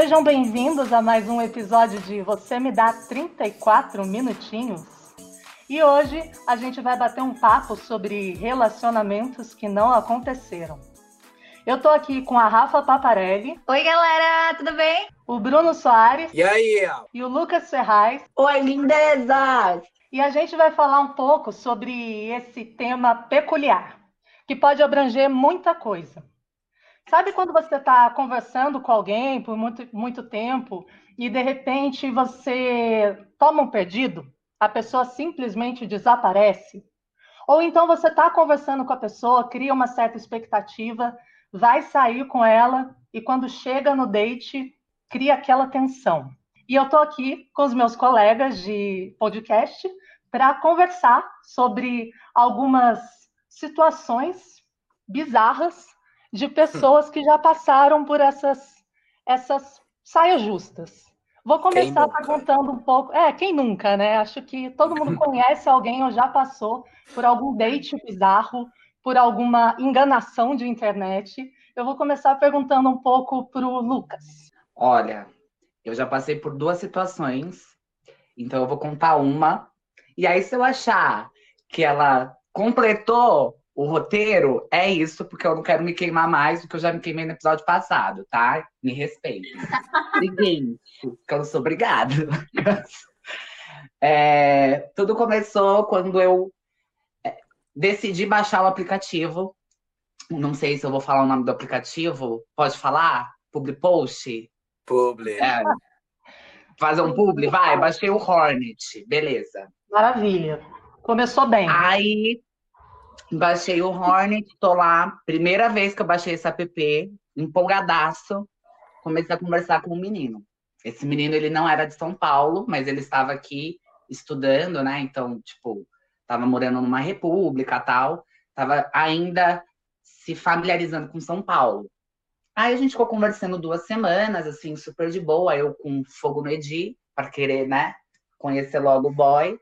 Sejam bem-vindos a mais um episódio de Você Me Dá 34 Minutinhos. E hoje a gente vai bater um papo sobre relacionamentos que não aconteceram. Eu tô aqui com a Rafa Paparelli. Oi, galera, tudo bem? O Bruno Soares. E aí? E o Lucas Ferraz. Oi, lindezas! E a gente vai falar um pouco sobre esse tema peculiar, que pode abranger muita coisa. Sabe quando você está conversando com alguém por muito, muito tempo e de repente você toma um perdido? A pessoa simplesmente desaparece? Ou então você está conversando com a pessoa, cria uma certa expectativa, vai sair com ela e quando chega no date, cria aquela tensão. E eu estou aqui com os meus colegas de podcast para conversar sobre algumas situações bizarras de pessoas que já passaram por essas, essas saias justas. Vou começar perguntando um pouco. É, quem nunca, né? Acho que todo mundo conhece alguém ou já passou por algum date bizarro, por alguma enganação de internet. Eu vou começar perguntando um pouco para o Lucas. Olha, eu já passei por duas situações, então eu vou contar uma. E aí, se eu achar que ela completou o roteiro é isso, porque eu não quero me queimar mais do que eu já me queimei no episódio passado, tá? Me respeitem. Seguinte, que eu não sou obrigada. É, tudo começou quando eu é, decidi baixar o aplicativo. Não sei se eu vou falar o nome do aplicativo. Pode falar? Publi Post? Publi. É, fazer um publi? Vai, baixei o Hornet. Beleza. Maravilha. Começou bem. Aí Baixei o Hornet, tô lá. Primeira vez que eu baixei esse app, empolgadaço. Comecei a conversar com um menino. Esse menino, ele não era de São Paulo, mas ele estava aqui estudando, né? Então, tipo, estava morando numa república tal. Tava ainda se familiarizando com São Paulo. Aí a gente ficou conversando duas semanas, assim, super de boa. Eu com fogo no Edi, para querer, né? Conhecer logo o boy.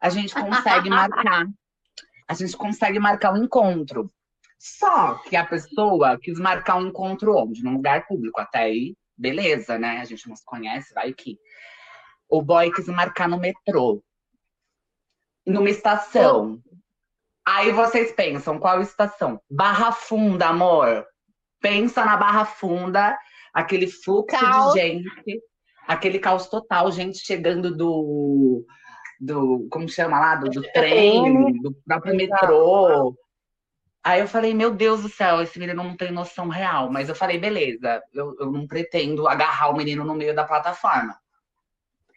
A gente consegue marcar a gente consegue marcar um encontro. Só que a pessoa quis marcar um encontro onde? Num lugar público. Até aí, beleza, né? A gente não se conhece, vai que. O boy quis marcar no metrô. Numa estação. Aí vocês pensam, qual estação? Barra Funda, amor. Pensa na Barra Funda, aquele fluxo caos. de gente, aquele caos total, gente chegando do do como chama lá, do, do trem, do próprio metrô. Aí eu falei, meu Deus do céu, esse menino não tem noção real. Mas eu falei, beleza, eu, eu não pretendo agarrar o menino no meio da plataforma.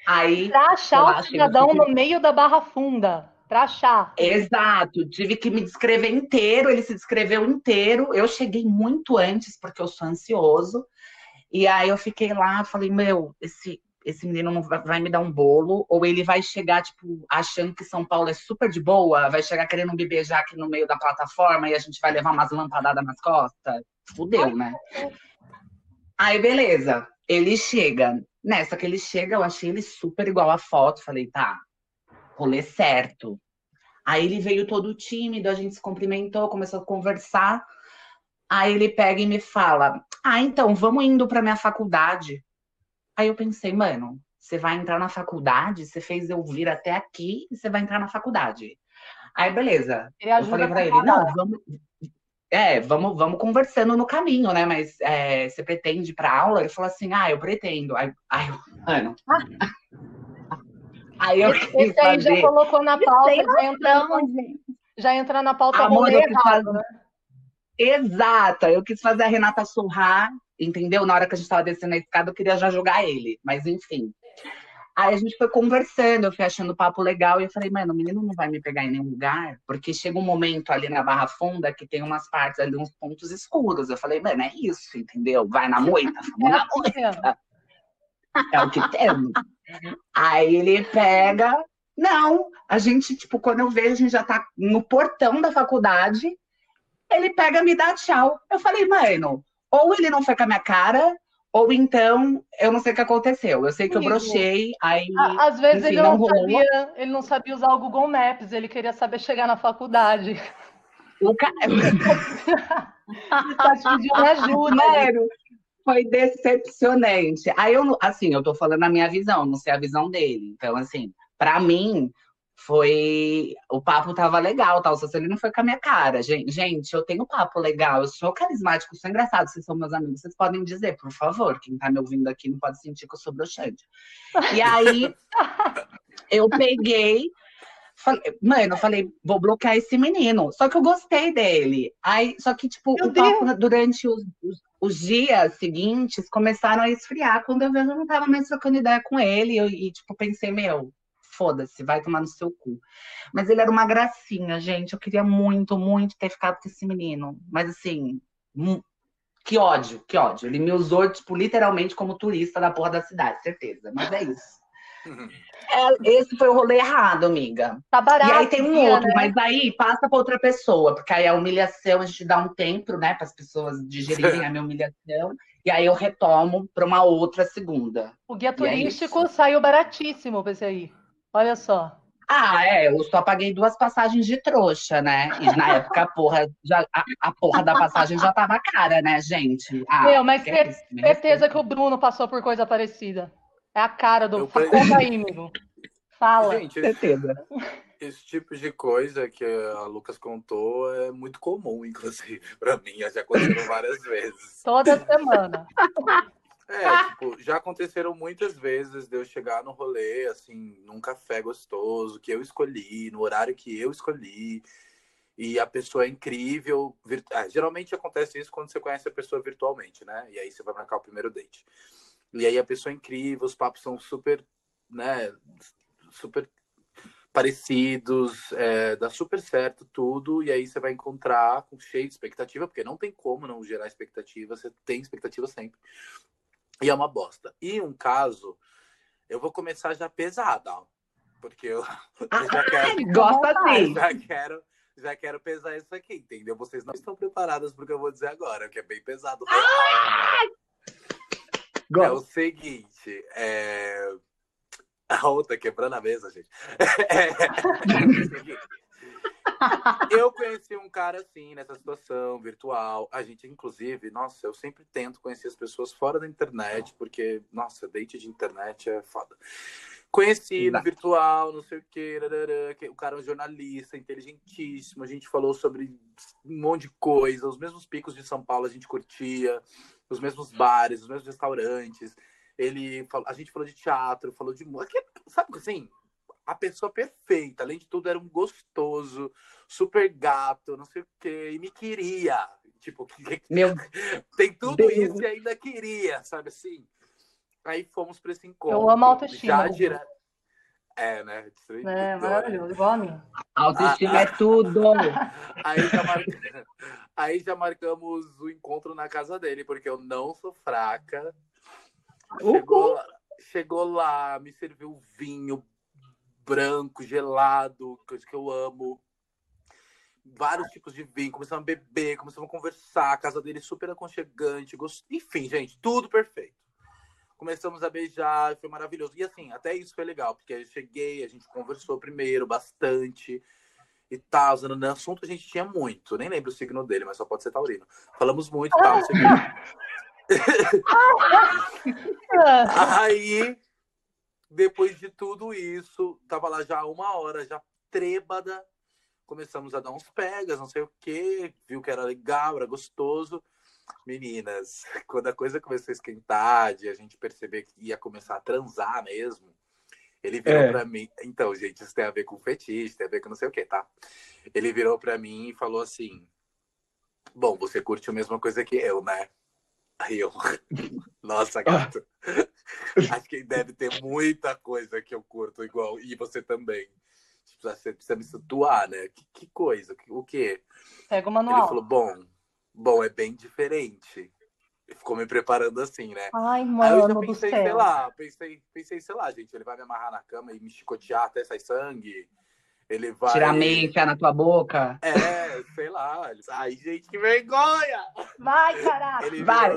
Aí. Pra achar o cidadão que... no meio da barra funda. Pra achar. Exato, tive que me descrever inteiro, ele se descreveu inteiro. Eu cheguei muito antes, porque eu sou ansioso. E aí eu fiquei lá, falei, meu, esse, esse menino não vai, vai, me dar um bolo, ou ele vai chegar, tipo, achando que São Paulo é super de boa, vai chegar querendo me beijar aqui no meio da plataforma e a gente vai levar umas lampadadas nas costas. Fudeu, né? Aí, beleza. Ele chega. Nessa que ele chega, eu achei ele super igual à foto. Falei, tá, rolê certo. Aí ele veio todo tímido, a gente se cumprimentou, começou a conversar. Aí ele pega e me fala: Ah, então, vamos indo para minha faculdade. Aí eu pensei, mano, você vai entrar na faculdade, você fez eu vir até aqui e você vai entrar na faculdade. Aí, beleza. Eu falei pra ele, não, vamos. É, vamos, vamos conversando no caminho, né? Mas é, você pretende ir pra aula? Ele falou assim, ah, eu pretendo. Aí, aí mano. aí eu esse, aí já colocou na pauta, já entra, já entra na pauta Amor, errado, fazer... né? Exato, eu quis fazer a Renata surrar entendeu? Na hora que a gente estava descendo a escada, eu queria já jogar ele, mas enfim. Aí a gente foi conversando, eu fui achando o papo legal e eu falei, mano, o menino não vai me pegar em nenhum lugar, porque chega um momento ali na Barra Funda que tem umas partes ali, uns pontos escuros. Eu falei, mano, é isso, entendeu? Vai na moita, vamos na moita. É o que temos. Aí ele pega. Não, a gente, tipo, quando eu vejo, a gente já tá no portão da faculdade. Ele pega, me dá tchau. Eu falei, mano, ou ele não foi com a minha cara, ou então eu não sei o que aconteceu. Eu sei que eu brochei, aí. Às vezes enfim, ele, não, não sabia, ele não sabia usar o Google Maps, ele queria saber chegar na faculdade. O cara. tá te pedindo ajuda. Mano, foi decepcionante. Aí eu, assim, eu tô falando a minha visão, não sei a visão dele. Então, assim, para mim, foi. O papo tava legal, tal. Só se ele não foi com a minha cara. Gente, gente, eu tenho papo legal, eu sou carismático, sou engraçado, vocês são meus amigos, vocês podem dizer, por favor. Quem tá me ouvindo aqui não pode sentir que eu sou broxante. E aí, eu peguei. Falei, mano, eu falei, vou bloquear esse menino. Só que eu gostei dele. Aí, só que, tipo, Meu o papo Deus. durante os, os, os, dias seguintes começaram a esfriar. Quando eu vejo, eu não tava mais trocando ideia com ele. E, tipo, pensei, meu, foda-se, vai tomar no seu cu. Mas ele era uma gracinha, gente. Eu queria muito, muito ter ficado com esse menino. Mas assim, que ódio, que ódio. Ele me usou, tipo, literalmente como turista da porra da cidade, certeza. Mas é isso. É, esse foi o rolê errado, amiga. Tá barato. E aí tem um outro, né? mas aí passa pra outra pessoa, porque aí a humilhação a gente dá um tempo, né, para as pessoas digerirem a minha humilhação. E aí eu retomo para uma outra segunda. O guia é turístico é saiu baratíssimo pra esse aí. Olha só. Ah, é, eu só paguei duas passagens de trouxa, né? E na época a porra, já, a, a porra da passagem já tava cara, né, gente? Ah, Meu, mas ter, certeza que o Bruno passou por coisa parecida. É a cara do. Conta aí, amigo. Fala. Gente, certeza. Esse, esse tipo de coisa que a Lucas contou é muito comum, inclusive, pra mim. Já aconteceu várias vezes. Toda semana. É, tipo, já aconteceram muitas vezes de eu chegar no rolê, assim, num café gostoso, que eu escolhi, no horário que eu escolhi, e a pessoa é incrível. Virt... Ah, geralmente acontece isso quando você conhece a pessoa virtualmente, né? E aí você vai marcar o primeiro date. E aí a pessoa é incrível, os papos são super, né, super parecidos, é, dá super certo tudo, e aí você vai encontrar com cheio de expectativa, porque não tem como não gerar expectativa, você tem expectativa sempre. E é uma bosta. E um caso, eu vou começar já pesada, ó, porque eu, eu já quero. Gosta assim. Já quero, já quero pesar isso aqui, entendeu? Vocês não estão preparadas para o que eu vou dizer agora, que é bem pesado. Ah! É o seguinte, é... a outra quebrando a mesa, gente. É... eu conheci um cara assim, nessa situação virtual. A gente, inclusive, nossa, eu sempre tento conhecer as pessoas fora da internet, porque, nossa, date de internet é foda. Conheci no virtual, não sei o quê, que o cara é um jornalista, inteligentíssimo. A gente falou sobre um monte de coisa. Os mesmos picos de São Paulo a gente curtia, os mesmos bares, os mesmos restaurantes. Ele, a gente falou de teatro, falou de música. Sabe assim? A pessoa perfeita. Além de tudo, era um gostoso, super gato, não sei o quê, e me queria. Tipo, Meu tem tudo Deus. isso e ainda queria, sabe assim? Aí fomos para esse encontro. Eu amo autoestima. Já dire... É, né? É, maravilhoso, igual a mim. Autoestima ah, é tudo. Aí já, mar... aí já marcamos o encontro na casa dele, porque eu não sou fraca. Chegou, chegou lá, me serviu vinho, branco, gelado, coisa que eu amo. Vários tipos de vinho, começamos a beber, começamos a conversar, a casa dele super aconchegante, gost... enfim, gente, tudo perfeito. Começamos a beijar, foi maravilhoso. E assim, até isso foi legal, porque eu cheguei, a gente conversou primeiro bastante e tal. No assunto a gente tinha muito, nem lembro o signo dele, mas só pode ser taurino. Falamos muito e tal, Aí depois de tudo isso, tava lá já uma hora, já trêbada. Começamos a dar uns pegas, não sei o quê. Viu que era legal, era gostoso. Meninas, quando a coisa começou a esquentar, de a gente perceber que ia começar a transar mesmo, ele virou é. para mim. Então, gente, isso tem a ver com fetiche, tem a ver com não sei o que, tá? Ele virou para mim e falou assim: Bom, você curte a mesma coisa que eu, né? Aí eu, nossa, gato. Acho que deve ter muita coisa que eu curto igual. E você também. Tipo, você precisa me situar, né? Que, que coisa? O quê? Pega o manual. Ele falou, bom, bom, é bem diferente. ficou me preparando assim, né? Ai, mano. Aí eu já pensei, sei lá, pensei, pensei, sei lá, gente, ele vai me amarrar na cama e me chicotear até sair sangue. Ele vai. Tirar meia, enfiar na tua boca. É, sei lá. Ai, gente, que vergonha! Vai, caraca! Ele vai!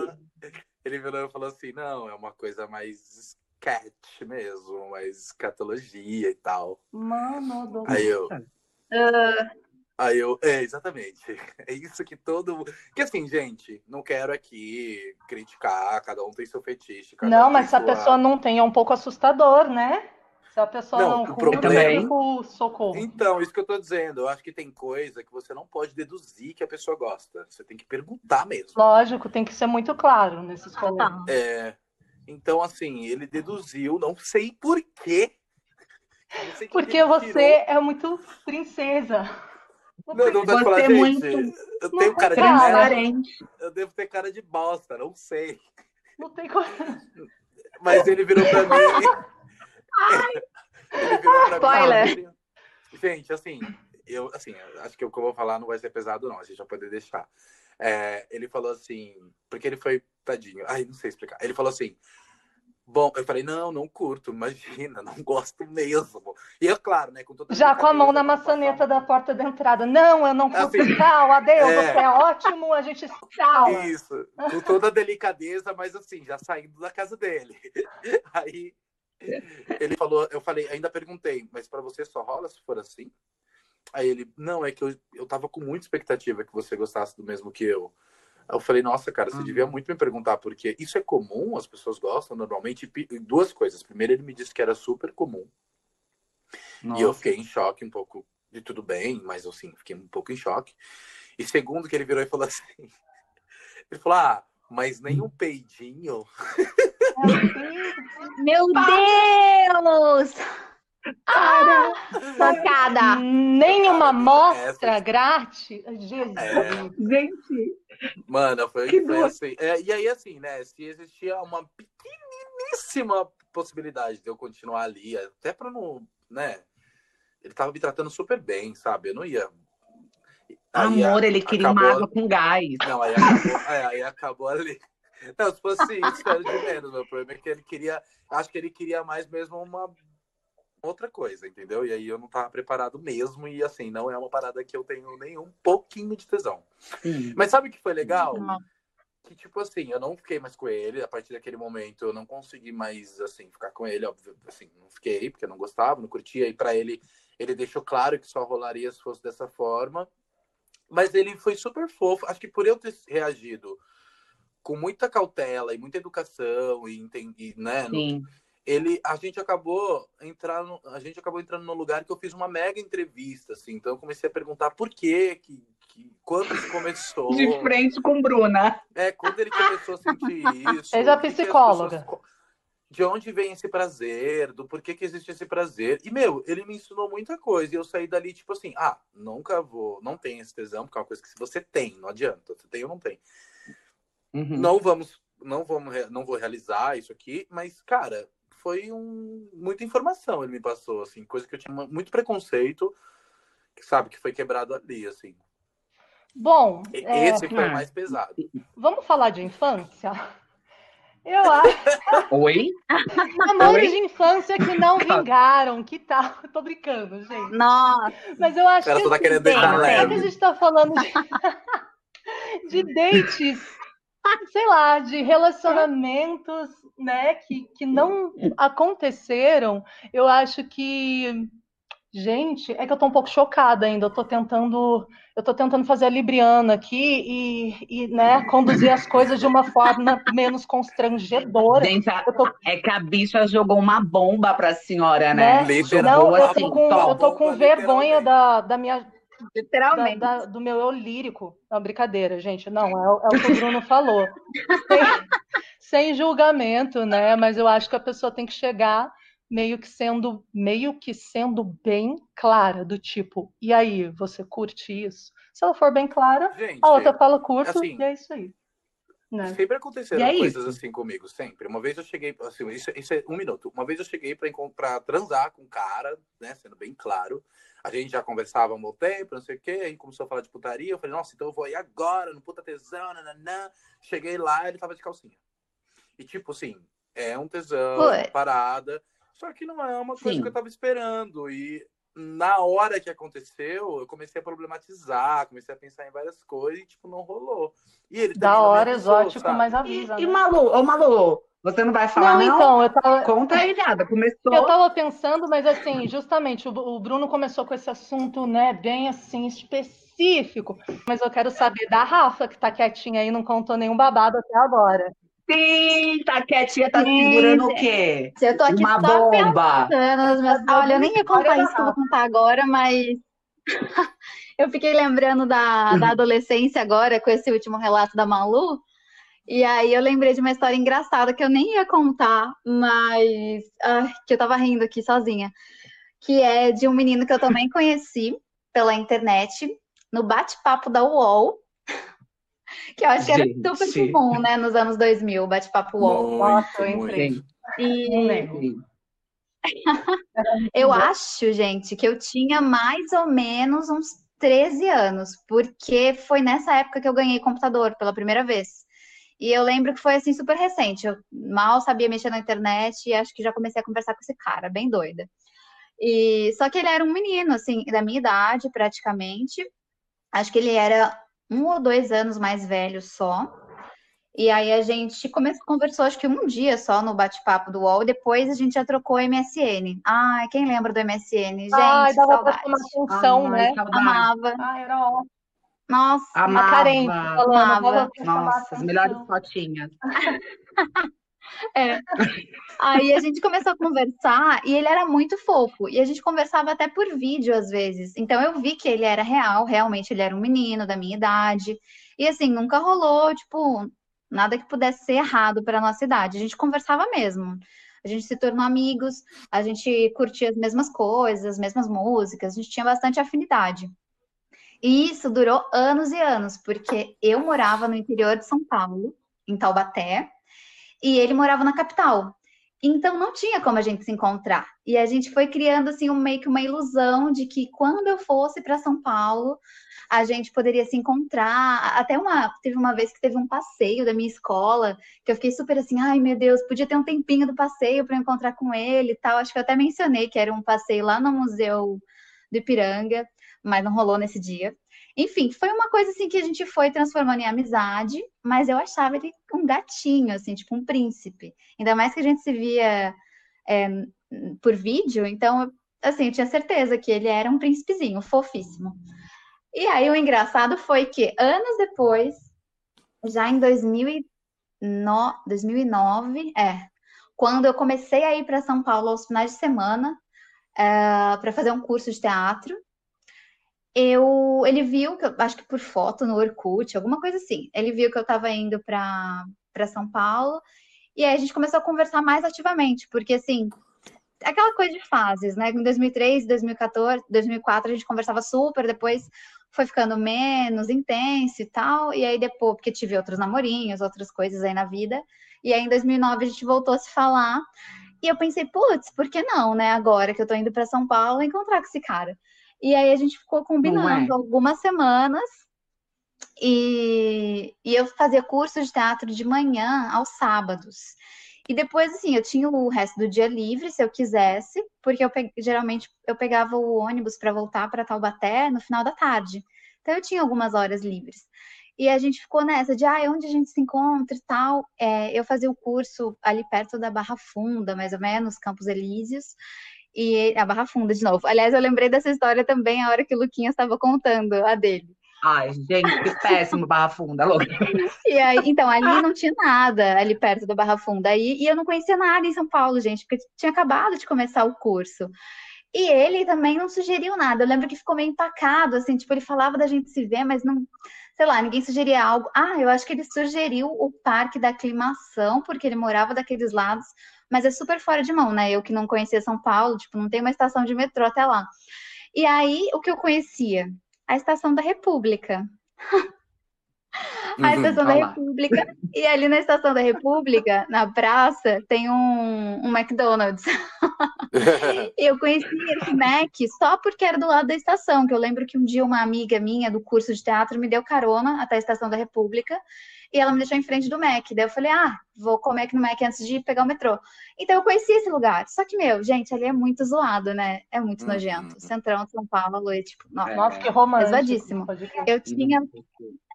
Ele virou e falou assim: não, é uma coisa mais sketch mesmo, mais escatologia e tal. Mano do Aí eu. Uh... Aí eu, é, exatamente. É isso que todo. Que assim, gente, não quero aqui criticar, cada um tem seu fetiche. não, mas se a pessoa não tem, é um pouco assustador, né? Se a pessoa não, não curte, problema... tipo, socorro. Então, isso que eu tô dizendo. Eu acho que tem coisa que você não pode deduzir que a pessoa gosta. Você tem que perguntar mesmo. Lógico, tem que ser muito claro nesses rolês. É. Então, assim, ele deduziu, não sei por quê. Porque você é muito princesa. Não, não dá falar, é gente, muito... eu tenho cara de. Eu devo ter cara de bosta, não sei. Não tem como. Mas ele virou pra mim. ele virou pra Spoiler. mim. Gente, assim, eu assim, acho que o que eu vou falar não vai ser pesado, não. A gente vai poder deixar. É, ele falou assim, porque ele foi tadinho. Ai, não sei explicar. Ele falou assim: Bom, eu falei, não, não curto, imagina, não gosto mesmo. E é claro, né? Com toda Já com a mão na maçaneta da porta de entrada. Não, eu não curto assim, tal, adeus, é... você é ótimo, a gente tchau. Isso, com toda a delicadeza, mas assim, já saindo da casa dele. Aí ele falou, eu falei, ainda perguntei, mas para você só rola se for assim? Aí ele, não, é que eu, eu tava com muita expectativa que você gostasse do mesmo que eu. Eu falei, nossa, cara, você uhum. devia muito me perguntar porque isso é comum, as pessoas gostam normalmente. Duas coisas. Primeiro, ele me disse que era super comum. Nossa. E eu fiquei em choque um pouco de tudo bem, mas assim, fiquei um pouco em choque. E segundo, que ele virou e falou assim: ele falou, ah, mas nem um peidinho. Meu Deus! Para! Tocada! Nenhuma amostra grátis. Jesus. É... Gente. Mano, foi, que foi assim. É, e aí, assim, né? Se existia uma pequeniníssima possibilidade de eu continuar ali, até pra não. né? Ele tava me tratando super bem, sabe? Eu não ia. Aí, Amor, ele queria acabou... uma água com gás. Não, aí acabou, aí, aí acabou ali. Não, se fosse isso, era de menos. Meu problema é que ele queria. Acho que ele queria mais mesmo uma outra coisa, entendeu? E aí eu não tava preparado mesmo, e assim, não é uma parada que eu tenho nenhum pouquinho de tesão. Sim. Mas sabe o que foi legal? Não. Que, tipo assim, eu não fiquei mais com ele, a partir daquele momento eu não consegui mais, assim, ficar com ele, óbvio, assim, não fiquei, porque eu não gostava, não curtia, e para ele, ele deixou claro que só rolaria se fosse dessa forma, mas ele foi super fofo, acho que por eu ter reagido com muita cautela e muita educação e, entendi, né, no, ele a gente acabou entrando a gente acabou entrando num lugar que eu fiz uma mega entrevista assim. Então eu comecei a perguntar por quê que, que quando isso começou. De frente com Bruna. É quando ele começou a sentir isso fez a psicóloga. pessoas, de onde vem esse prazer do porquê que existe esse prazer. E meu ele me ensinou muita coisa e eu saí dali tipo assim ah nunca vou não tem esse tesão porque é uma coisa que se você tem não adianta você tem ou não tem uhum. não vamos não vamos não vou realizar isso aqui mas cara foi um, muita informação ele me passou, assim, coisa que eu tinha muito preconceito, que sabe, que foi quebrado ali, assim. Bom, esse é... foi o mais pesado. Vamos falar de infância? Eu acho. Oi? Amores de infância que não vingaram, que tal? Tá... Tô brincando, gente. Nossa. Mas eu acho Ela que. Tá querendo deixar leve. que a gente tá falando de, de dates sei lá, de relacionamentos, né, que, que não aconteceram, eu acho que Gente, é que eu tô um pouco chocada ainda. Eu tô tentando, eu tô tentando fazer a Libriana aqui e, e né, conduzir as coisas de uma forma menos constrangedora. Gente, tô... é que a bicha jogou uma bomba pra senhora, né? né? Não, eu tô com, eu tô com vergonha da, da minha Literalmente. Da, da, do meu eu lírico. Não, brincadeira, gente. Não, é, é o que o Bruno falou. Sem, sem, julgamento, né? Mas eu acho que a pessoa tem que chegar meio que sendo meio que sendo bem clara, do tipo, e aí, você curte isso? Se ela for bem clara, gente, a outra fala curto assim, e é isso aí. Né? Sempre aconteceram é coisas isso. assim comigo, sempre. Uma vez eu cheguei, assim, isso, isso é um minuto. Uma vez eu cheguei para transar com um cara, né, sendo bem claro a gente já conversava há um bom tempo, não sei o quê, aí começou a falar de putaria, eu falei, nossa, então eu vou ir agora, no puta tesão, nananã. Cheguei lá, ele tava de calcinha. E tipo assim, é um tesão, Ué. parada, só que não é uma coisa Sim. que eu tava esperando. E na hora que aconteceu, eu comecei a problematizar, comecei a pensar em várias coisas e, tipo, não rolou. E ele Da hora, exótico, sabe? mas avisa. E, né? e Malu, ô Malu, Você não vai falar, não? não? então, eu tava... Conta aí, nada. Começou... Eu tava pensando, mas assim, justamente, o, Bruno começou com esse assunto, né, bem assim, específico. Mas eu quero saber da Rafa, que tá quietinha aí, não contou nenhum babado até agora. Sim, tá quietinha, tá Sim, segurando o quê? Eu tô aqui Uma só bomba. Meus... Olha, eu nem ia contar isso que eu vou contar agora, mas eu fiquei lembrando da, da adolescência agora, com esse último relato da Malu. E aí eu lembrei de uma história engraçada que eu nem ia contar, mas ah, que eu tava rindo aqui sozinha. Que é de um menino que eu também conheci pela internet, no bate-papo da UOL. Que eu acho que era super sim. comum, né, nos anos 2000, bate-papo UOL. Nossa, entrei. E... eu acho, gente, que eu tinha mais ou menos uns 13 anos, porque foi nessa época que eu ganhei computador pela primeira vez. E eu lembro que foi assim super recente. Eu mal sabia mexer na internet e acho que já comecei a conversar com esse cara, bem doida. E só que ele era um menino, assim, da minha idade, praticamente. Acho que ele era um ou dois anos mais velho só. E aí a gente começou, conversou, acho que um dia só no bate-papo do UOL, e depois a gente já trocou MSN. Ai, quem lembra do MSN? Gente, Ai, dava saudade. pra tomar função, né? Amava. Ai, era ótimo. Nossa, amava, a carente falando. Amava. Nossa, as melhores fotinhas. é. Aí a gente começou a conversar e ele era muito fofo. E a gente conversava até por vídeo às vezes. Então eu vi que ele era real, realmente ele era um menino da minha idade. E assim, nunca rolou, tipo, nada que pudesse ser errado para nossa idade. A gente conversava mesmo. A gente se tornou amigos, a gente curtia as mesmas coisas, as mesmas músicas, a gente tinha bastante afinidade. E isso durou anos e anos, porque eu morava no interior de São Paulo, em Taubaté, e ele morava na capital. Então não tinha como a gente se encontrar. E a gente foi criando assim um, meio que uma ilusão de que quando eu fosse para São Paulo, a gente poderia se encontrar. Até uma teve uma vez que teve um passeio da minha escola, que eu fiquei super assim, ai meu Deus, podia ter um tempinho do passeio para encontrar com ele e tal. Acho que eu até mencionei que era um passeio lá no Museu do Ipiranga mas não rolou nesse dia. Enfim, foi uma coisa assim que a gente foi transformando em amizade, mas eu achava ele um gatinho, assim, tipo um príncipe. Ainda mais que a gente se via é, por vídeo, então, assim, eu tinha certeza que ele era um príncipezinho, fofíssimo. E aí o engraçado foi que anos depois, já em 2009, é, quando eu comecei a ir para São Paulo aos finais de semana é, para fazer um curso de teatro, eu, ele viu que eu acho que por foto no Orkut, alguma coisa assim. Ele viu que eu estava indo para São Paulo e aí a gente começou a conversar mais ativamente, porque assim, aquela coisa de fases, né? Em 2003, 2014, 2004 a gente conversava super, depois foi ficando menos intenso e tal, e aí depois, porque tive outros namorinhos, outras coisas aí na vida, e aí em 2009 a gente voltou a se falar, e eu pensei, putz, por que não, né? Agora que eu tô indo para São Paulo, encontrar com esse cara. E aí a gente ficou combinando é. algumas semanas. E, e eu fazia curso de teatro de manhã aos sábados. E depois, assim, eu tinha o resto do dia livre, se eu quisesse, porque eu pe... geralmente eu pegava o ônibus para voltar para Taubaté no final da tarde. Então eu tinha algumas horas livres. E a gente ficou nessa de, ah, onde a gente se encontra e tal. É, eu fazia o curso ali perto da Barra Funda, mais ou menos, Campos Elíseos e a Barra Funda de novo. Aliás, eu lembrei dessa história também a hora que o Luquinha estava contando a dele. Ai, gente, que péssimo Barra Funda, louca. E aí, então, ali não tinha nada, ali perto da Barra Funda. Aí, e eu não conhecia nada em São Paulo, gente, porque tinha acabado de começar o curso. E ele também não sugeriu nada. Eu lembro que ficou meio empacado, assim, tipo, ele falava da gente se ver, mas não, sei lá, ninguém sugeria algo. Ah, eu acho que ele sugeriu o Parque da Aclimação, porque ele morava daqueles lados mas é super fora de mão, né? Eu que não conhecia São Paulo, tipo, não tem uma estação de metrô até lá. E aí, o que eu conhecia? A estação da República. a uhum, Estação da República. E ali na Estação da República, na praça, tem um, um McDonald's. eu conheci esse Mac só porque era do lado da estação, que eu lembro que um dia uma amiga minha do curso de teatro me deu carona até a Estação da República e ela me deixou em frente do Mac. Daí eu falei, ah, vou comer aqui no Mac antes de pegar o metrô. Então eu conheci esse lugar. Só que, meu, gente, ali é muito zoado, né? É muito uhum. nojento. Centrão de São Paulo é tipo, nossa, nossa que romântico. Exadíssimo. Eu tinha.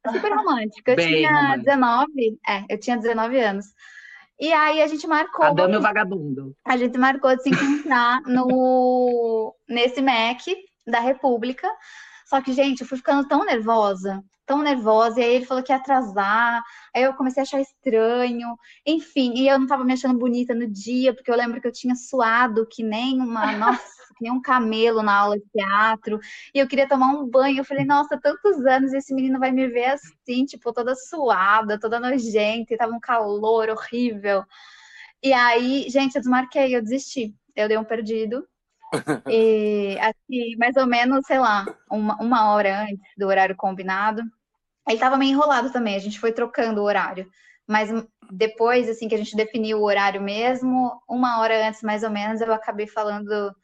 Super romântico. Eu Bem tinha romântico. 19, é, eu tinha 19 anos. E aí a gente marcou. A dama e o vagabundo. A gente marcou de se encontrar no, nesse Mac da República. Só que, gente, eu fui ficando tão nervosa, tão nervosa, e aí ele falou que ia atrasar, aí eu comecei a achar estranho, enfim, e eu não tava me achando bonita no dia, porque eu lembro que eu tinha suado que nem uma, nossa, que nem um camelo na aula de teatro, e eu queria tomar um banho, eu falei, nossa, tantos anos, esse menino vai me ver assim, tipo, toda suada, toda nojenta, e tava um calor horrível. E aí, gente, eu desmarquei, eu desisti, eu dei um perdido, e assim, mais ou menos, sei lá, uma, uma hora antes do horário combinado. Ele tava meio enrolado também, a gente foi trocando o horário. Mas depois, assim, que a gente definiu o horário mesmo, uma hora antes, mais ou menos, eu acabei falando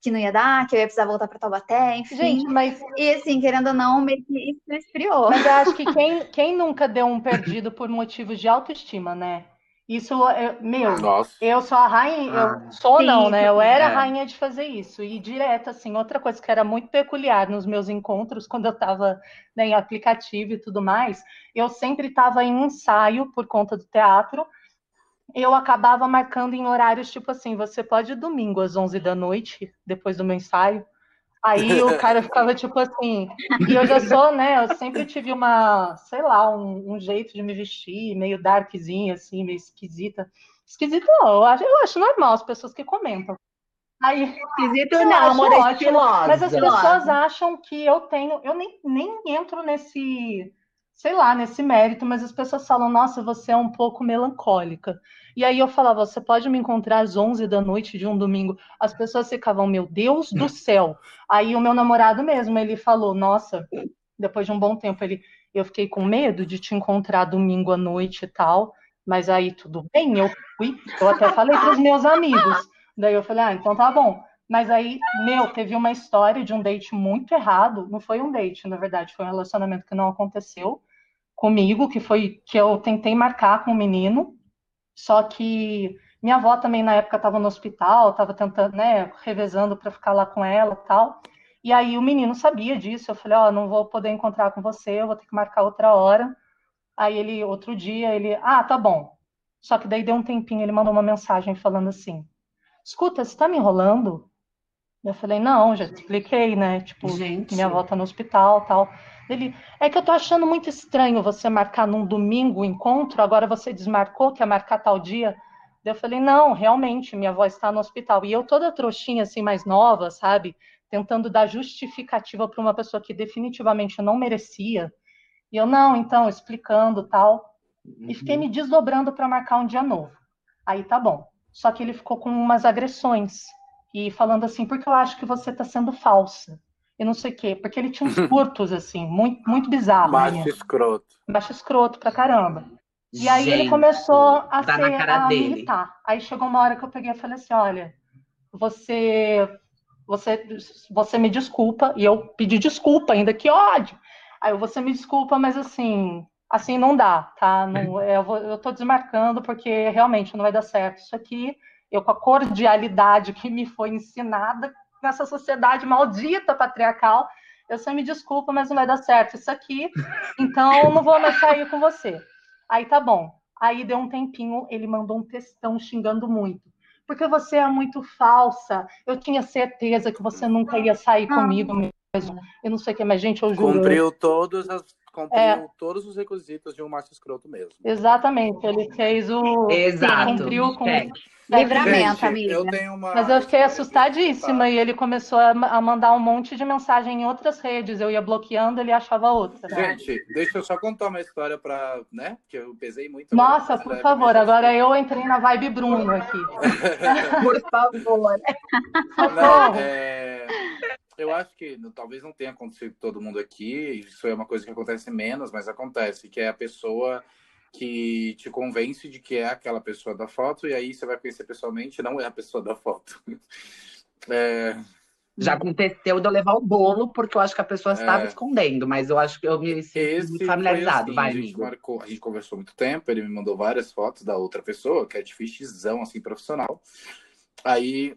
que não ia dar, que eu ia precisar voltar para Taubaté, enfim. Gente, mas... E assim, querendo ou não, meio que isso esfriou. Mas eu acho que quem, quem nunca deu um perdido por motivos de autoestima, né? Isso, eu, meu, Nossa. eu sou a rainha, eu ah, sou sim, não, né? Eu era é. a rainha de fazer isso. E direto, assim, outra coisa que era muito peculiar nos meus encontros, quando eu estava né, em aplicativo e tudo mais, eu sempre estava em ensaio por conta do teatro. Eu acabava marcando em horários tipo assim: você pode ir domingo às 11 da noite, depois do meu ensaio. Aí o cara ficava tipo assim, e eu já sou, né? Eu sempre tive uma, sei lá, um, um jeito de me vestir, meio darkzinho, assim, meio esquisita. Esquisito não, eu acho, eu acho normal as pessoas que comentam. Aí, esquisito não, amor, é estilosa. Mas as pessoas acham que eu tenho, eu nem, nem entro nesse, sei lá, nesse mérito, mas as pessoas falam, nossa, você é um pouco melancólica. E aí eu falava, você pode me encontrar às 11 da noite de um domingo. As pessoas ficavam, meu Deus do céu. Aí o meu namorado mesmo, ele falou, nossa, depois de um bom tempo, ele, eu fiquei com medo de te encontrar domingo à noite e tal. Mas aí tudo bem, eu fui. Eu até falei para os meus amigos. Daí eu falei, ah, então tá bom. Mas aí, meu, teve uma história de um date muito errado. Não foi um date, na verdade, foi um relacionamento que não aconteceu comigo, que foi que eu tentei marcar com o menino. Só que minha avó também na época estava no hospital, estava tentando, né, revezando para ficar lá com ela tal. E aí o menino sabia disso. Eu falei, ó, oh, não vou poder encontrar com você, eu vou ter que marcar outra hora. Aí ele, outro dia, ele, ah, tá bom. Só que daí deu um tempinho, ele mandou uma mensagem falando assim: Escuta, você tá me enrolando? Eu falei, não, já te expliquei, né? Tipo, Gente. minha avó tá no hospital tal. Ele, é que eu tô achando muito estranho você marcar num domingo o encontro, agora você desmarcou que ia marcar tal dia. Eu falei, não, realmente, minha avó está no hospital. E eu toda trouxinha, assim, mais nova, sabe? Tentando dar justificativa para uma pessoa que definitivamente não merecia. E eu, não, então, explicando tal. Uhum. E fiquei me desdobrando para marcar um dia novo. Aí tá bom. Só que ele ficou com umas agressões. E falando assim, porque eu acho que você está sendo falsa e não sei o quê, porque ele tinha uns curtos, assim, muito, muito bizarros. Baixo né? escroto. Baixo escroto pra caramba. E aí Gente, ele começou a tá ser a dele. militar. Aí chegou uma hora que eu peguei e falei assim: olha, você, você, você me desculpa, e eu pedi desculpa ainda, que ódio. Aí você me desculpa, mas assim, assim não dá, tá? Não, eu, vou, eu tô desmarcando porque realmente não vai dar certo. Isso aqui, eu com a cordialidade que me foi ensinada, nessa sociedade maldita patriarcal. Eu só me desculpa, mas não vai dar certo isso aqui. Então não vou mais sair com você. Aí tá bom. Aí deu um tempinho, ele mandou um textão xingando muito. Porque você é muito falsa. Eu tinha certeza que você nunca ia sair ah. comigo mesmo. Eu não sei o que, mas gente, eu juro. Cumpriu todas as cumpriu é. todos os requisitos de um macho escroto mesmo. Exatamente, ele fez o. Exato. Sim, cumpriu com. É. Livramento, Gente, amiga. Eu tenho uma... Mas eu fiquei assustadíssima e ele começou a, mandar um monte de mensagem em outras redes. Eu ia bloqueando, ele achava outra. Gente, deixa eu só contar uma história para, né? Que eu pesei muito. Nossa, por favor, agora eu entrei na vibe Bruno aqui. por favor. Não, é... Eu acho que talvez não tenha acontecido com todo mundo aqui. Isso é uma coisa que acontece menos, mas acontece, que é a pessoa que te convence de que é aquela pessoa da foto, e aí você vai conhecer pessoalmente, não é a pessoa da foto. É... Já aconteceu de eu levar o bolo, porque eu acho que a pessoa estava é... escondendo, mas eu acho que eu me sinto familiarizado. Assim, vai, a, gente marcou, a gente conversou muito tempo, ele me mandou várias fotos da outra pessoa, que é difícilzão, assim, profissional. Aí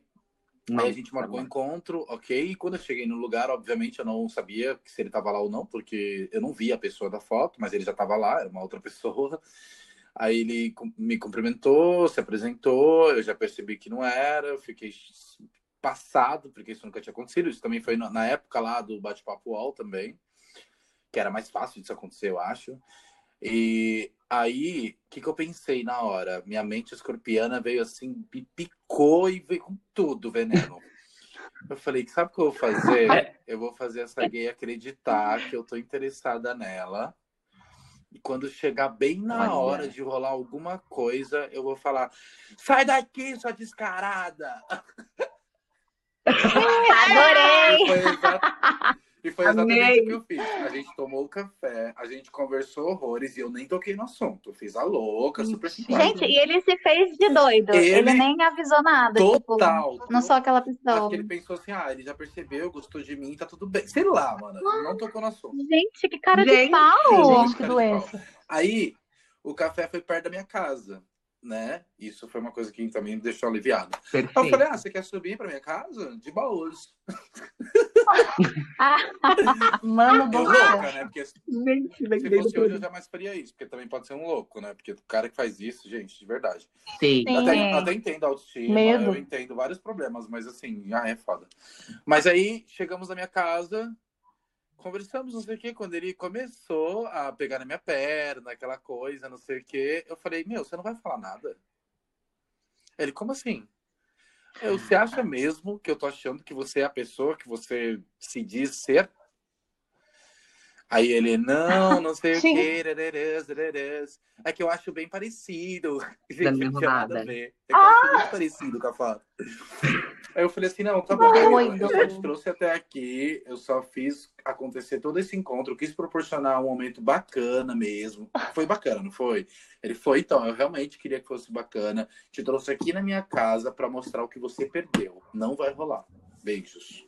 não, Aí a gente marcou o tá encontro, ok. E quando eu cheguei no lugar, obviamente eu não sabia se ele estava lá ou não, porque eu não vi a pessoa da foto, mas ele já estava lá, era uma outra pessoa. Aí ele me cumprimentou, se apresentou, eu já percebi que não era, eu fiquei passado, porque isso nunca tinha acontecido. Isso também foi na época lá do bate-papo UOL também, que era mais fácil disso acontecer, eu acho. E aí, o que, que eu pensei na hora? Minha mente escorpiana veio assim, picou e veio com tudo, veneno. Eu falei, sabe o que eu vou fazer? É. Eu vou fazer essa gay acreditar que eu tô interessada nela. E quando chegar bem na Olha. hora de rolar alguma coisa, eu vou falar: sai daqui, sua descarada! Adorei! Foi exatamente... E foi exatamente Amei. o que eu fiz. A gente tomou o café, a gente conversou horrores e eu nem toquei no assunto. Eu fiz a louca, super simpática. Gente, e ele se fez de doido. Ele, ele nem avisou nada. Tipo, total. Tipo, não sou aquela pessoa. Acho que ele pensou assim: ah, ele já percebeu, gostou de mim, tá tudo bem. Sei lá, mano. Não tocou no assunto. Gente, que cara gente, de pau. Gente, que doença. Aí, o café foi perto da minha casa né? Isso foi uma coisa que também me deixou aliviado. Perfeito. Eu falei, ah, você quer subir para minha casa? De baús. Mano do louca, né? Porque se, se fosse hoje, eu jamais faria isso. Porque também pode ser um louco, né? Porque o cara que faz isso, gente, de verdade. Sim. Eu até, até entendo a autoestima, Medo. eu entendo vários problemas, mas assim, ah, é foda. Mas aí, chegamos na minha casa, conversamos, não sei o que, quando ele começou a pegar na minha perna, aquela coisa, não sei o que, eu falei, meu, você não vai falar nada? Ele, como assim? Eu, você acha mesmo que eu tô achando que você é a pessoa que você se diz ser? Aí ele, não, não sei o que, é que eu acho bem parecido. Gente, não tinha nada a ver. É que eu acho muito parecido com a foto. Aí eu falei assim, não, tá bom, eu, eu só te trouxe até aqui, eu só fiz acontecer todo esse encontro, eu quis proporcionar um momento bacana mesmo. Foi bacana, não foi? Ele foi, então, eu realmente queria que fosse bacana. Te trouxe aqui na minha casa para mostrar o que você perdeu. Não vai rolar. Beijos.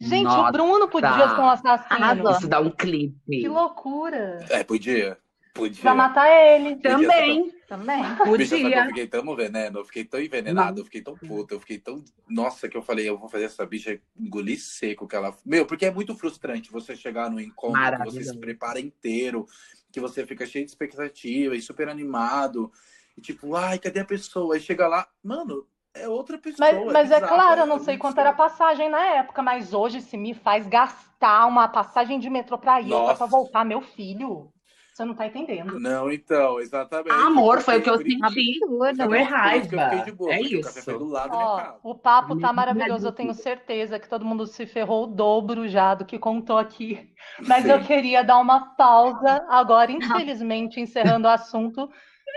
Gente, Nossa. o Bruno podia ser um assassino. Isso dá um clipe. Que loucura. É, podia. Podia. Pra matar ele. Também. Também. Podia. eu fiquei tão veneno, eu fiquei tão envenenado, Não. eu fiquei tão puta, eu fiquei tão. Nossa, que eu falei, eu vou fazer essa bicha engolir seco que ela. Meu, porque é muito frustrante você chegar no encontro, que você se prepara inteiro, que você fica cheio de expectativa e super animado. E tipo, ai, cadê a pessoa? Aí chega lá, mano, é outra pessoa. Mas, mas é, claro, eu não sei quanto era a passagem na época, mas hoje se me faz gastar uma passagem de metrô pra ir, pra voltar, meu filho. Você não tá entendendo. Não, então, exatamente. Amor, foi o que eu senti. Foi raiva. é isso. Ó, o papo tá maravilhoso. Eu tenho certeza que todo mundo se ferrou o dobro já do que contou aqui. Mas Sim. eu queria dar uma pausa agora, infelizmente, encerrando o assunto,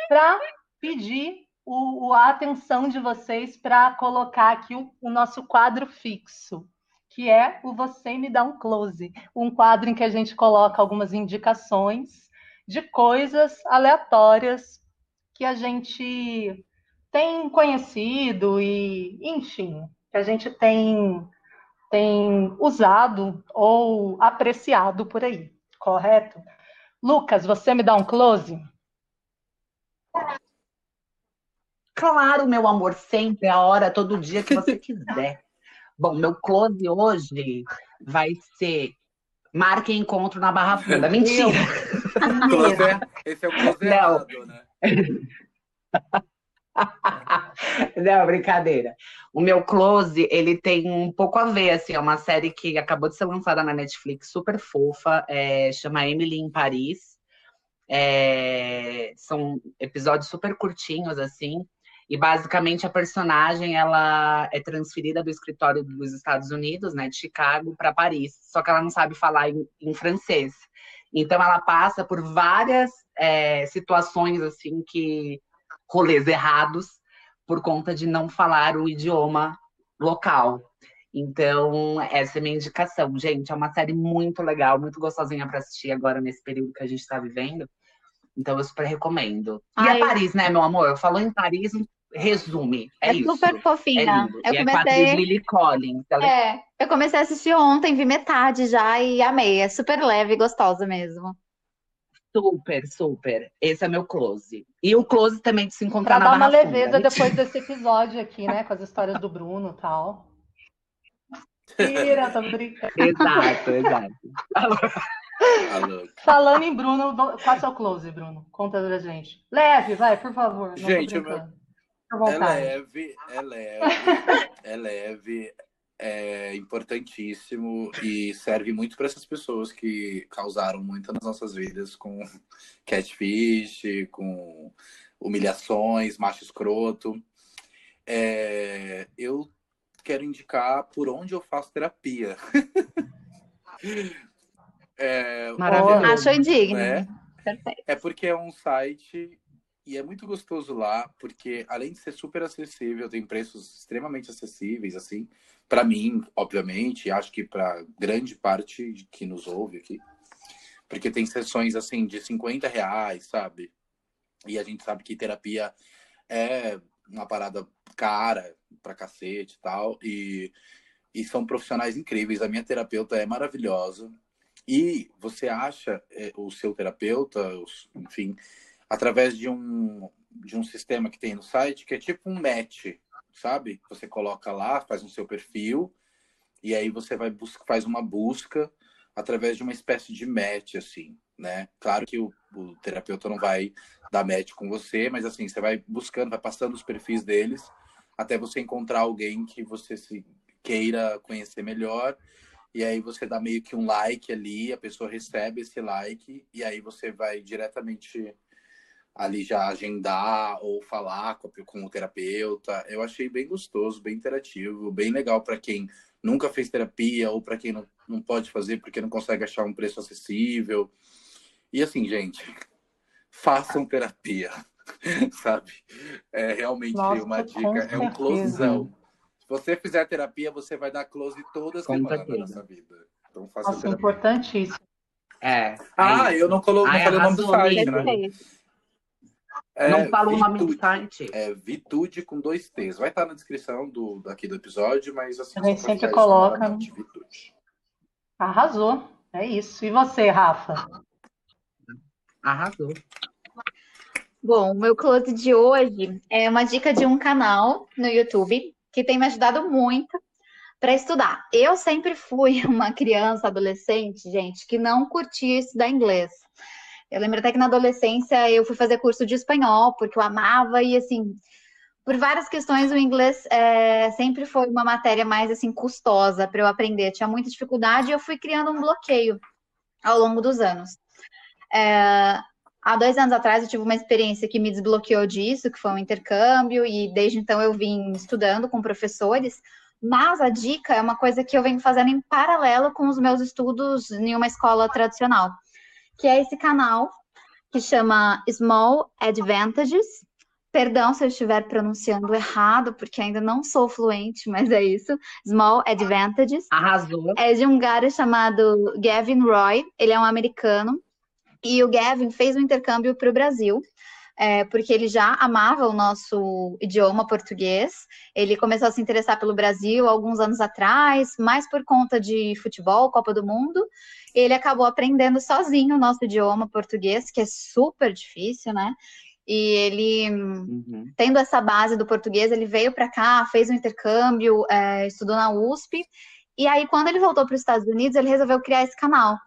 para pedir o, a atenção de vocês para colocar aqui o, o nosso quadro fixo que é o Você Me Dá um Close, um quadro em que a gente coloca algumas indicações de coisas aleatórias que a gente tem conhecido e, enfim, que a gente tem, tem usado ou apreciado por aí, correto? Lucas, você me dá um close? Claro, meu amor, sempre, a hora, todo dia que você quiser. Bom, meu close hoje vai ser marque encontro na Barra Funda. Mentira! Esse é o Não. né? Não, brincadeira. O meu close, ele tem um pouco a ver, assim, é uma série que acabou de ser lançada na Netflix, super fofa, é, chama Emily em Paris. É, são episódios super curtinhos, assim, e basicamente a personagem ela é transferida do escritório dos Estados Unidos, né, de Chicago, para Paris. Só que ela não sabe falar em, em francês. Então ela passa por várias é, situações assim que rolês errados por conta de não falar o idioma local. Então, essa é minha indicação. Gente, é uma série muito legal, muito gostosinha para assistir agora nesse período que a gente está vivendo. Então, eu super recomendo. E Ai. é Paris, né, meu amor? Falou em Paris, resume. É, é isso. super fofinha. É eu e comecei. É Lily Collins. Ela... É, eu comecei a assistir ontem, vi metade já e amei. É super leve e gostosa mesmo. Super, super. Esse é meu close. E o close também de se encontrar pra na dar uma leveza depois desse episódio aqui, né? Com as histórias do Bruno e tal. Tira, tô brincando. Exato, exato. Falando em Bruno, faça o close, Bruno. Conta pra gente. Leve, vai, por favor. Gente, meu... é leve, é leve, é leve, é importantíssimo e serve muito para essas pessoas que causaram muito nas nossas vidas com catfish, com humilhações, macho escroto. É, eu quero indicar por onde eu faço terapia. é, Maravilhoso. Acho indigno. Né? É porque é um site e é muito gostoso lá, porque além de ser super acessível, tem preços extremamente acessíveis, assim, para mim, obviamente, e acho que para grande parte que nos ouve aqui. Porque tem sessões, assim, de 50 reais, sabe? E a gente sabe que terapia é uma parada cara pra cacete e tal. E, e são profissionais incríveis. A minha terapeuta é maravilhosa. E você acha é, o seu terapeuta, enfim, através de um, de um sistema que tem no site, que é tipo um match, sabe? Você coloca lá, faz um seu perfil, e aí você vai buscar, faz uma busca através de uma espécie de match, assim, né? Claro que o, o terapeuta não vai dar match com você, mas assim, você vai buscando, vai passando os perfis deles, até você encontrar alguém que você se queira conhecer melhor, e aí você dá meio que um like ali, a pessoa recebe esse like, e aí você vai diretamente ali já agendar ou falar com, com o terapeuta. Eu achei bem gostoso, bem interativo, bem legal para quem nunca fez terapia ou para quem não, não pode fazer porque não consegue achar um preço acessível. E assim, gente, façam terapia, sabe? É realmente Nossa, uma dica, é um closezão. Se você fizer terapia, você vai dar close toda semana na sua vida. Então faça Nossa, terapia. importantíssimo. É. Ah, eu não, colo... não falei o nome do site, né? É, não fala o nome do site. É Vitude com dois T's. Vai estar na descrição do, daqui do episódio, mas assim. A gente sempre coloca. Arrasou. É isso. E você, Rafa? Arrasou. Bom, o meu close de hoje é uma dica de um canal no YouTube que tem me ajudado muito para estudar. Eu sempre fui uma criança, adolescente, gente, que não curtia estudar inglês. Eu lembro até que na adolescência eu fui fazer curso de espanhol, porque eu amava, e assim, por várias questões, o inglês é, sempre foi uma matéria mais assim custosa para eu aprender. Tinha muita dificuldade e eu fui criando um bloqueio ao longo dos anos. É, há dois anos atrás eu tive uma experiência que me desbloqueou disso, que foi um intercâmbio, e desde então eu vim estudando com professores. Mas a dica é uma coisa que eu venho fazendo em paralelo com os meus estudos em uma escola tradicional que é esse canal que chama Small Advantages. Perdão se eu estiver pronunciando errado, porque ainda não sou fluente, mas é isso. Small Advantages. Arrasou. É de um cara chamado Gavin Roy. Ele é um americano. E o Gavin fez um intercâmbio para o Brasil é, porque ele já amava o nosso idioma português. Ele começou a se interessar pelo Brasil alguns anos atrás, mais por conta de futebol, Copa do Mundo. Ele acabou aprendendo sozinho o nosso idioma português, que é super difícil, né? E ele, uhum. tendo essa base do português, ele veio para cá, fez um intercâmbio, é, estudou na USP. E aí, quando ele voltou para os Estados Unidos, ele resolveu criar esse canal.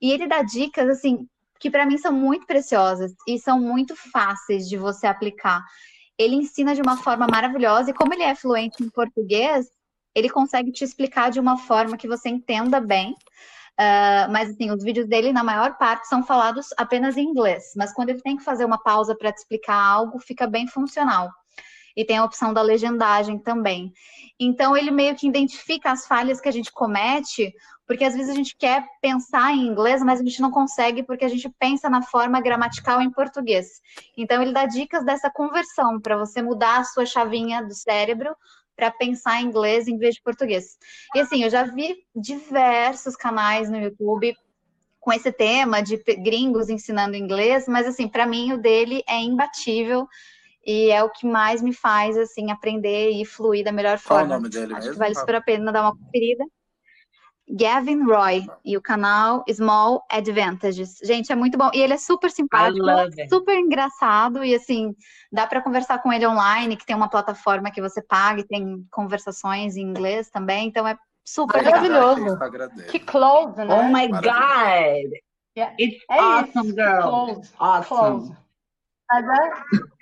E ele dá dicas, assim, que para mim são muito preciosas e são muito fáceis de você aplicar. Ele ensina de uma forma maravilhosa e como ele é fluente em português, ele consegue te explicar de uma forma que você entenda bem. Uh, mas assim, os vídeos dele, na maior parte, são falados apenas em inglês. Mas quando ele tem que fazer uma pausa para te explicar algo, fica bem funcional. E tem a opção da legendagem também. Então, ele meio que identifica as falhas que a gente comete porque às vezes a gente quer pensar em inglês, mas a gente não consegue porque a gente pensa na forma gramatical em português. Então ele dá dicas dessa conversão para você mudar a sua chavinha do cérebro para pensar em inglês em vez de português. E assim, eu já vi diversos canais no YouTube com esse tema de gringos ensinando inglês, mas assim, para mim o dele é imbatível e é o que mais me faz assim aprender e fluir da melhor forma. Qual o nome dele Acho mesmo? que vale super a pena dar uma conferida. Gavin Roy e o canal Small Advantages. Gente, é muito bom. E ele é super simpático, super engraçado e assim, dá para conversar com ele online, que tem uma plataforma que você paga e tem conversações em inglês também, então é super maravilhoso. Que close, né? Oh my god. Yeah. It's é awesome, isso. girl. Close. Awesome. Close. É...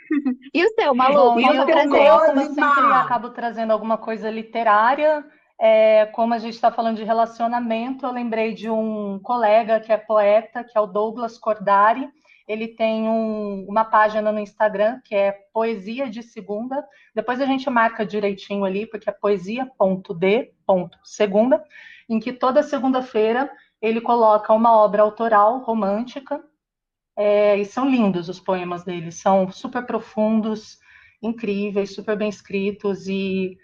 E o seu, Malu? Bom, eu, eu, eu sempre acabo trazendo alguma coisa literária. É, como a gente está falando de relacionamento, eu lembrei de um colega que é poeta, que é o Douglas Cordari. Ele tem um, uma página no Instagram que é Poesia de Segunda. Depois a gente marca direitinho ali, porque é poesia.d.segunda, em que toda segunda-feira ele coloca uma obra autoral romântica é, e são lindos os poemas dele, são super profundos, incríveis, super bem escritos e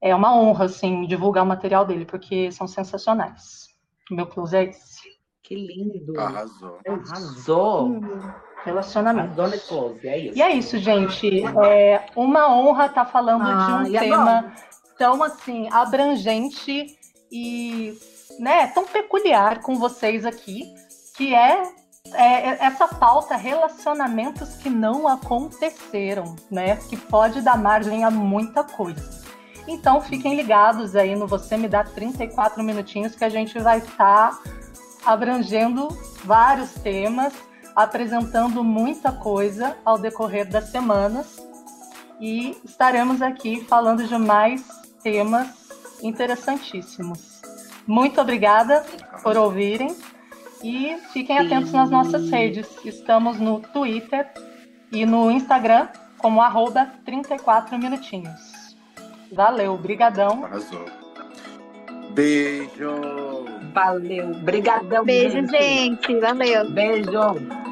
é uma honra, assim, divulgar o material dele, porque são sensacionais. O meu close é esse. Que lindo! Arrasou. Arrasou! Relacionamento. Arrasou close, é isso. E é isso, gente. É uma honra estar tá falando ah, de um tema agora? tão, assim, abrangente e né, tão peculiar com vocês aqui, que é é, é, essa pauta relacionamentos que não aconteceram, né? Que pode dar margem a muita coisa. Então fiquem ligados aí no Você Me Dá 34 Minutinhos que a gente vai estar tá abrangendo vários temas, apresentando muita coisa ao decorrer das semanas e estaremos aqui falando de mais temas interessantíssimos. Muito obrigada por ouvirem. E fiquem atentos nas nossas redes. Estamos no Twitter e no Instagram como arroba 34 minutinhos. Valeu, brigadão. Arrasou. Beijo. Valeu, brigadão. Beijo, gente. gente. Valeu. Beijo.